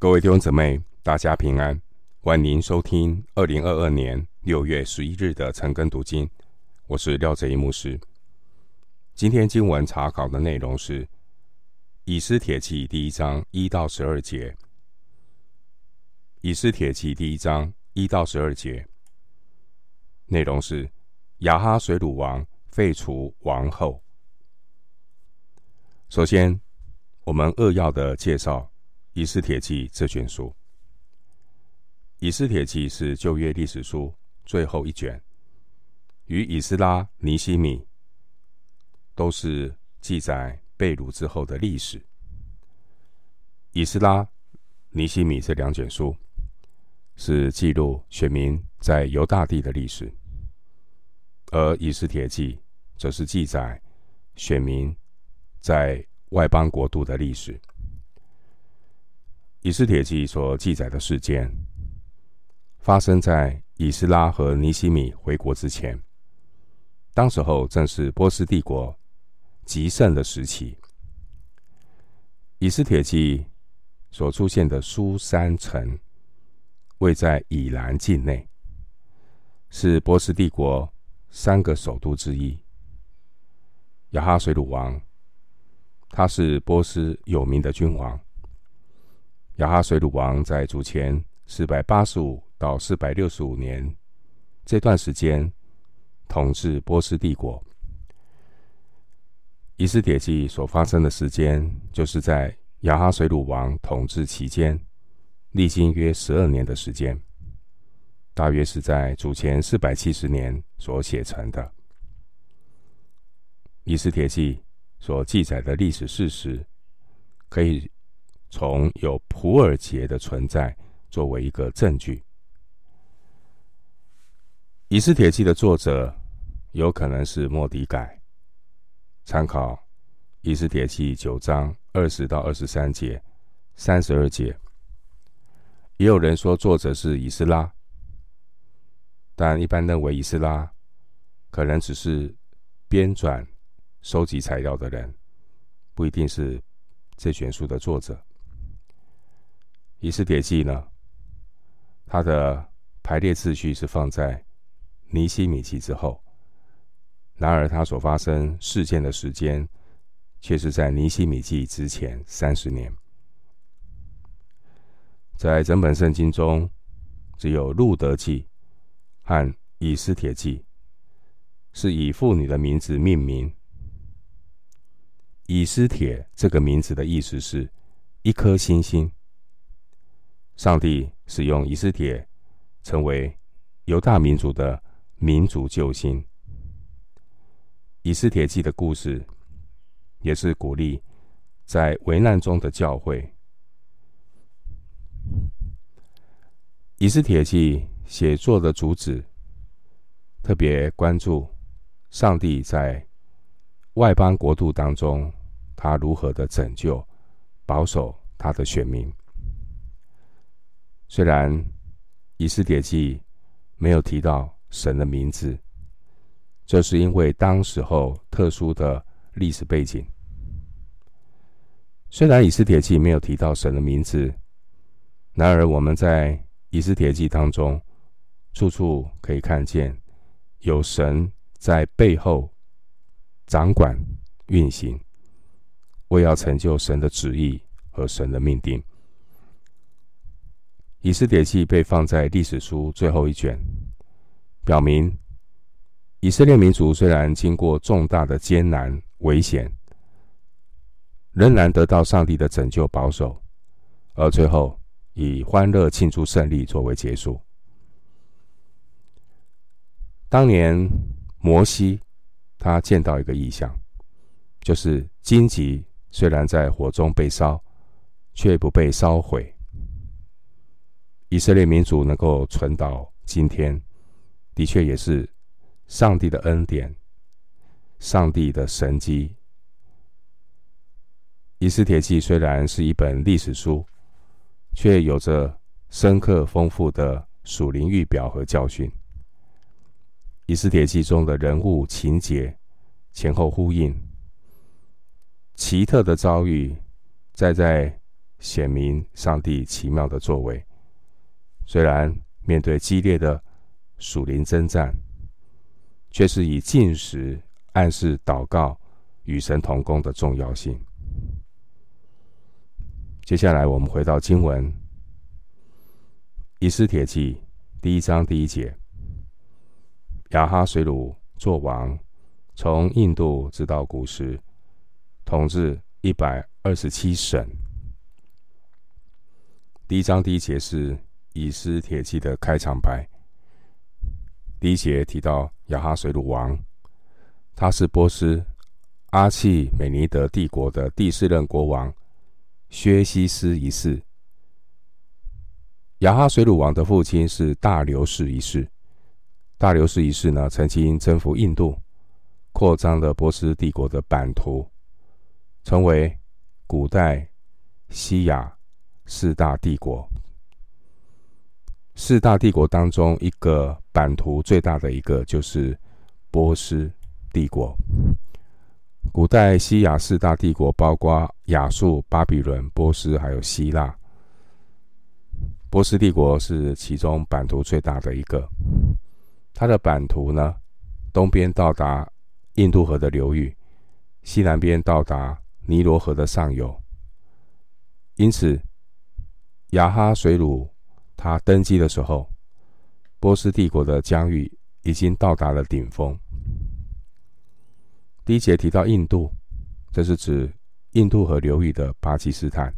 各位弟兄姊妹，大家平安，欢迎收听二零二二年六月十一日的晨更读经。我是廖哲一牧师。今天经文查考的内容是《以斯帖记》第一章一到十二节，《以斯帖记》第一章一到十二节内容是亚哈水鲁王废除王后。首先，我们扼要的介绍《以斯帖记》这卷书。《以斯帖记》是旧约历史书最后一卷，与以斯拉、尼西米都是记载被掳之后的历史。以斯拉、尼西米这两卷书是记录选民在犹大地的历史，而《以斯帖记》则是记载选民在外邦国度的历史，《以斯帖记》所记载的事件，发生在以斯拉和尼希米回国之前。当时候正是波斯帝国极盛的时期。《以斯帖记》所出现的苏珊城，位在以兰境内，是波斯帝国三个首都之一。亚哈水鲁王，他是波斯有名的君王。亚哈水鲁王在主前四百八十五到四百六十五年这段时间统治波斯帝国。以斯帖记所发生的时间，就是在亚哈水鲁王统治期间，历经约十二年的时间，大约是在主前四百七十年所写成的。以斯帖记所记载的历史事实，可以从有普尔节的存在作为一个证据。以斯帖记的作者有可能是莫迪改，参考以斯帖记九章二十到二十三节、三十二节。也有人说作者是以斯拉，但一般认为以斯拉可能只是编纂。收集材料的人不一定是这卷书的作者。以斯帖记呢，它的排列次序是放在尼西米记之后，然而它所发生事件的时间却是在尼西米记之前三十年。在整本圣经中，只有路德记和以斯帖记是以妇女的名字命名。以斯帖这个名字的意思是一颗星星。上帝使用以斯帖成为犹大民族的民族救星。以斯帖记的故事也是鼓励在危难中的教会。以斯帖记写作的主旨特别关注上帝在外邦国度当中。他如何的拯救、保守他的选民？虽然以斯帖记没有提到神的名字，这是因为当时候特殊的历史背景。虽然以斯帖记没有提到神的名字，然而我们在以斯帖记当中处处可以看见有神在背后掌管运行。为要成就神的旨意和神的命定，以斯帖记被放在历史书最后一卷，表明以色列民族虽然经过重大的艰难危险，仍然得到上帝的拯救保守，而最后以欢乐庆祝胜利作为结束。当年摩西他见到一个异象，就是荆棘。虽然在火中被烧，却不被烧毁。以色列民族能够存到今天，的确也是上帝的恩典，上帝的神迹。以斯帖记虽然是一本历史书，却有着深刻丰富的属灵预表和教训。以斯帖记中的人物情节前后呼应。奇特的遭遇，再在显明上帝奇妙的作为。虽然面对激烈的属灵征战，却是以禁食暗示祷告与神同工的重要性。接下来，我们回到经文《以斯帖记》第一章第一节：亚哈水鲁作王，从印度直到古时，统治一百二十七省。第一章第一节是《以斯铁器》的开场白。第一节提到亚哈水鲁王，他是波斯阿契美尼德帝国的第四任国王。薛西斯一世，亚哈水鲁王的父亲是大流士一世。大流士一世呢，曾经征服印度，扩张了波斯帝国的版图，成为古代西亚四大帝国。四大帝国当中，一个版图最大的一个就是波斯帝国。古代西亚四大帝国包括亚述、巴比伦、波斯，还有希腊。波斯帝国是其中版图最大的一个。它的版图呢，东边到达印度河的流域，西南边到达尼罗河的上游。因此，亚哈水鲁他登基的时候，波斯帝国的疆域已经到达了顶峰。第一节提到印度，这是指印度河流域的巴基斯坦。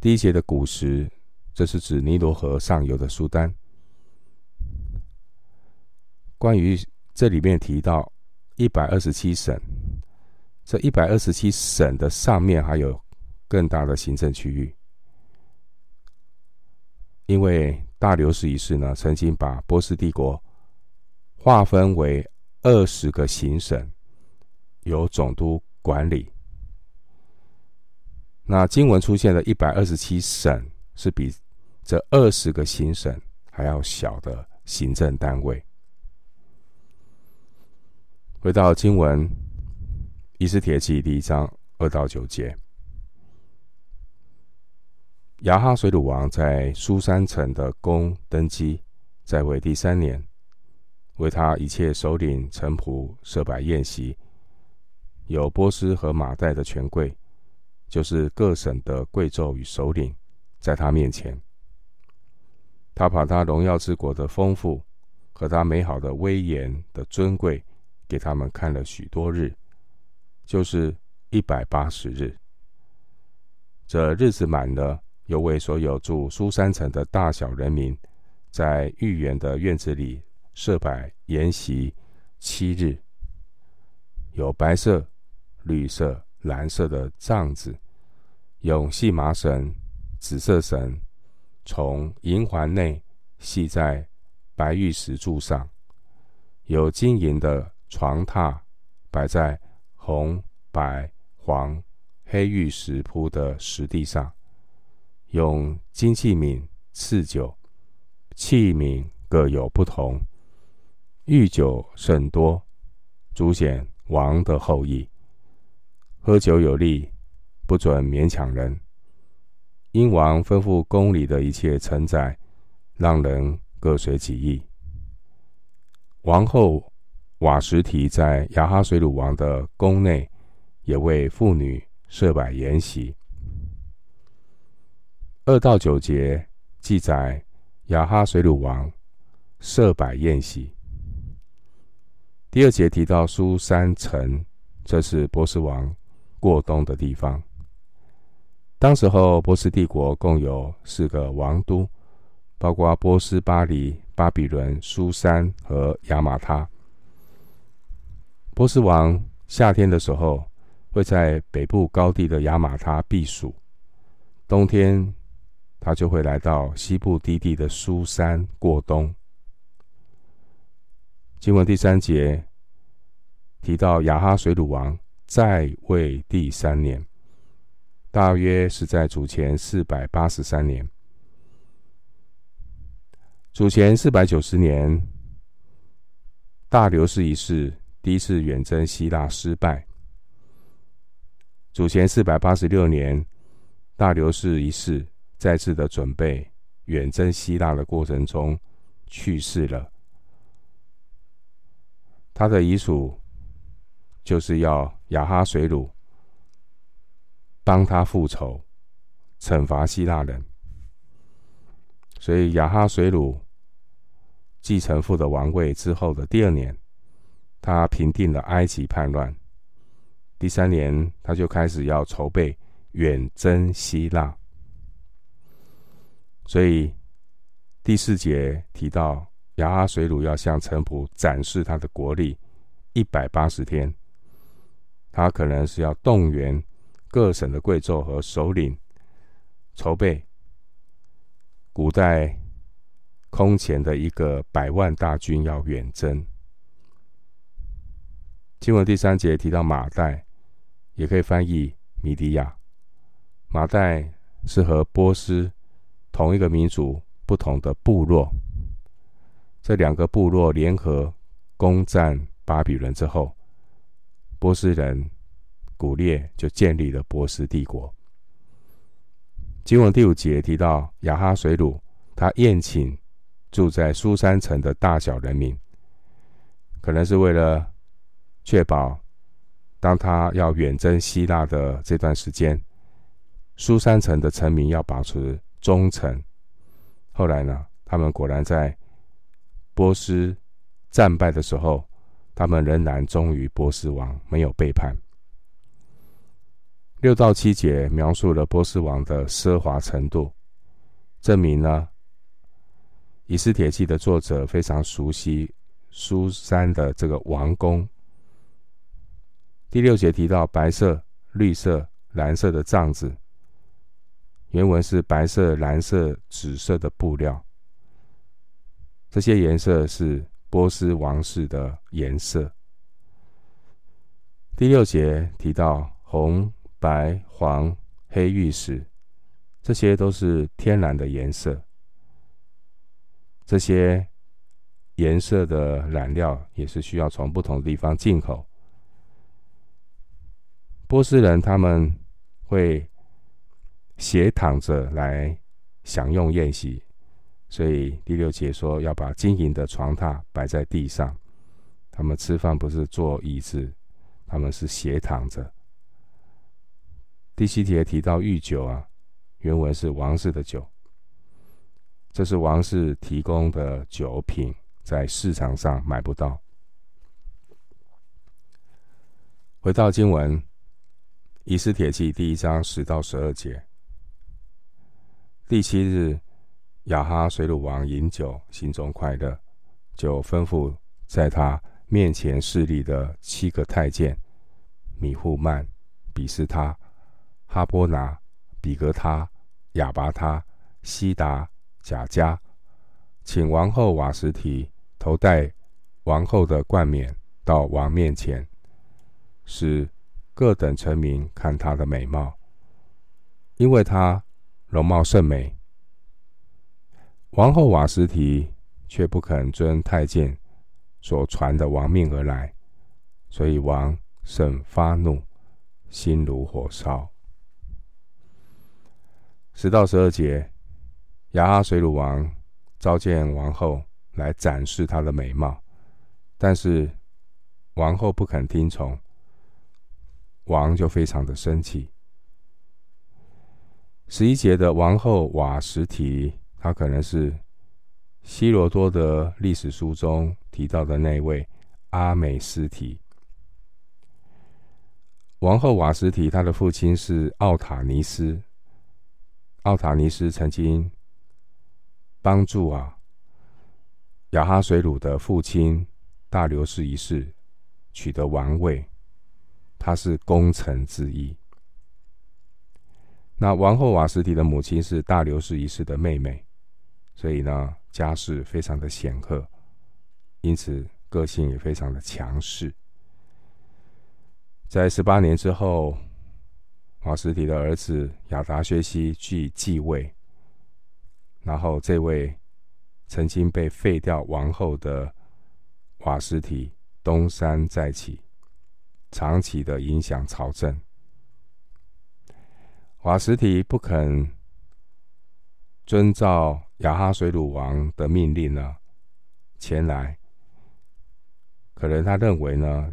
第一节的古时，这是指尼罗河上游的苏丹。关于这里面提到一百二十七省，这一百二十七省的上面还有更大的行政区域，因为大流士一世呢，曾经把波斯帝国划分为二十个行省。由总督管理。那经文出现的一百二十七省，是比这二十个行省还要小的行政单位。回到经文，《以斯帖记》第一章二到九节：亚哈水鲁王在苏三城的宫登基，在位第三年，为他一切首领臣仆设摆宴席。有波斯和马代的权贵，就是各省的贵胄与首领，在他面前，他把他荣耀之国的丰富和他美好的威严的尊贵，给他们看了许多日，就是一百八十日。这日子满了，又为所有住苏三城的大小人民，在御园的院子里设摆筵席七日，有白色。绿色、蓝色的帐子，用细麻绳、紫色绳从银环内系在白玉石柱上；有金银的床榻摆在红、白、黄、黑玉石铺的石地上；用金器皿赐酒，器皿各有不同，御酒甚多，凸显王的后裔。喝酒有利，不准勉强人。英王吩咐宫里的一切臣宰，让人各随己意。王后瓦什提在亚哈水鲁王的宫内，也为妇女设摆筵席。二到九节记载亚哈水鲁王设摆宴席。第二节提到苏三城，这是波斯王。过冬的地方。当时候，波斯帝国共有四个王都，包括波斯、巴黎、巴比伦、苏珊和亚马他。波斯王夏天的时候会在北部高地的亚马他避暑，冬天他就会来到西部低地的苏珊过冬。经文第三节提到亚哈水鲁王。在位第三年，大约是在主前四百八十三年。主前四百九十年，大流士一世第一次远征希腊失败。主前四百八十六年，大流士一世再次的准备远征希腊的过程中去世了。他的遗嘱就是要亚哈水鲁帮他复仇，惩罚希腊人。所以亚哈水鲁继承父的王位之后的第二年，他平定了埃及叛乱。第三年，他就开始要筹备远征希腊。所以第四节提到。亚哈水鲁要向臣仆展示他的国力一百八十天，他可能是要动员各省的贵胄和首领，筹备古代空前的一个百万大军要远征。经文第三节提到马代，也可以翻译米迪亚。马代是和波斯同一个民族不同的部落。这两个部落联合攻占巴比伦之后，波斯人古列就建立了波斯帝国。经文第五节提到亚哈水鲁，他宴请住在苏山城的大小人民，可能是为了确保当他要远征希腊的这段时间，苏山城的臣民要保持忠诚。后来呢，他们果然在。波斯战败的时候，他们仍然忠于波斯王，没有背叛。六到七节描述了波斯王的奢华程度，证明呢，以斯帖记的作者非常熟悉苏珊的这个王宫。第六节提到白色、绿色、蓝色的帐子，原文是白色、蓝色、紫色的布料。这些颜色是波斯王室的颜色。第六节提到红、白、黄、黑、玉石，这些都是天然的颜色。这些颜色的染料也是需要从不同的地方进口。波斯人他们会斜躺着来享用宴席。所以第六节说要把金银的床榻摆在地上，他们吃饭不是坐椅子，他们是斜躺着。第七节提到御酒啊，原文是王室的酒，这是王室提供的酒品，在市场上买不到。回到经文，以斯帖记第一章十到十二节，第七日。亚哈水鲁王饮酒，心中快乐，就吩咐在他面前侍立的七个太监米户曼、比斯他、哈波拿、比格他、亚拔他、西达、贾迦，请王后瓦什提头戴王后的冠冕到王面前，使各等臣民看她的美貌，因为她容貌甚美。王后瓦斯提却不肯遵太监所传的王命而来，所以王甚发怒，心如火烧。十到十二节，亚哈水鲁王召见王后来展示她的美貌，但是王后不肯听从，王就非常的生气。十一节的王后瓦什提。他可能是希罗多德历史书中提到的那位阿美斯提。王后瓦什提，她的父亲是奥塔尼斯。奥塔尼斯曾经帮助啊亚哈水鲁的父亲大流士一世取得王位，他是功臣之一。那王后瓦斯提的母亲是大流士一世的妹妹。所以呢，家世非常的显赫，因此个性也非常的强势。在十八年之后，瓦斯提的儿子亚达薛西继继位，然后这位曾经被废掉王后的瓦斯提东山再起，长期的影响朝政。瓦实提不肯遵照亚哈水鲁王的命令呢，前来。可能他认为呢，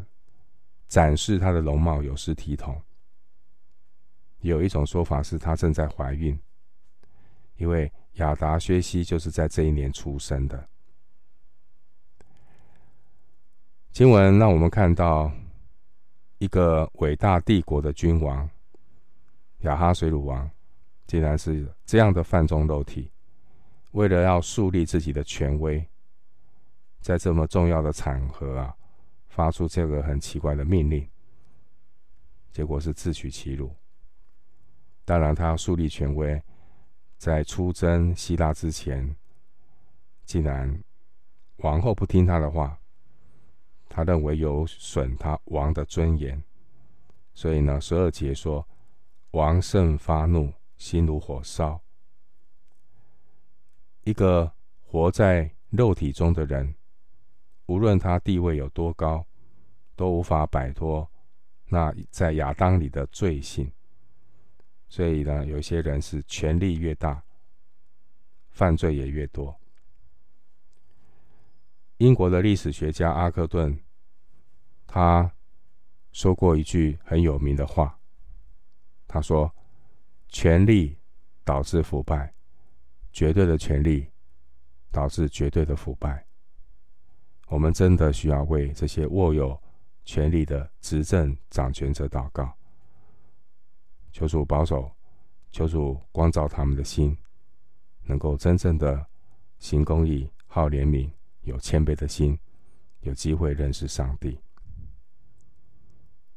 展示他的容貌有失体统。有一种说法是他正在怀孕，因为亚达薛西就是在这一年出生的。经文让我们看到一个伟大帝国的君王亚哈水鲁王，竟然是这样的犯众肉体，为了要树立自己的权威，在这么重要的场合啊，发出这个很奇怪的命令，结果是自取其辱。当然，他要树立权威，在出征希腊之前，竟然王后不听他的话，他认为有损他王的尊严，所以呢，十二节说，王胜发怒，心如火烧。一个活在肉体中的人，无论他地位有多高，都无法摆脱那在亚当里的罪性。所以呢，有些人是权力越大，犯罪也越多。英国的历史学家阿克顿，他说过一句很有名的话，他说：“权力导致腐败，绝对的权力导致绝对的腐败。”我们真的需要为这些握有权力的执政掌权者祷告。求主保守，求主光照他们的心，能够真正的行公义、好怜悯、有谦卑的心，有机会认识上帝。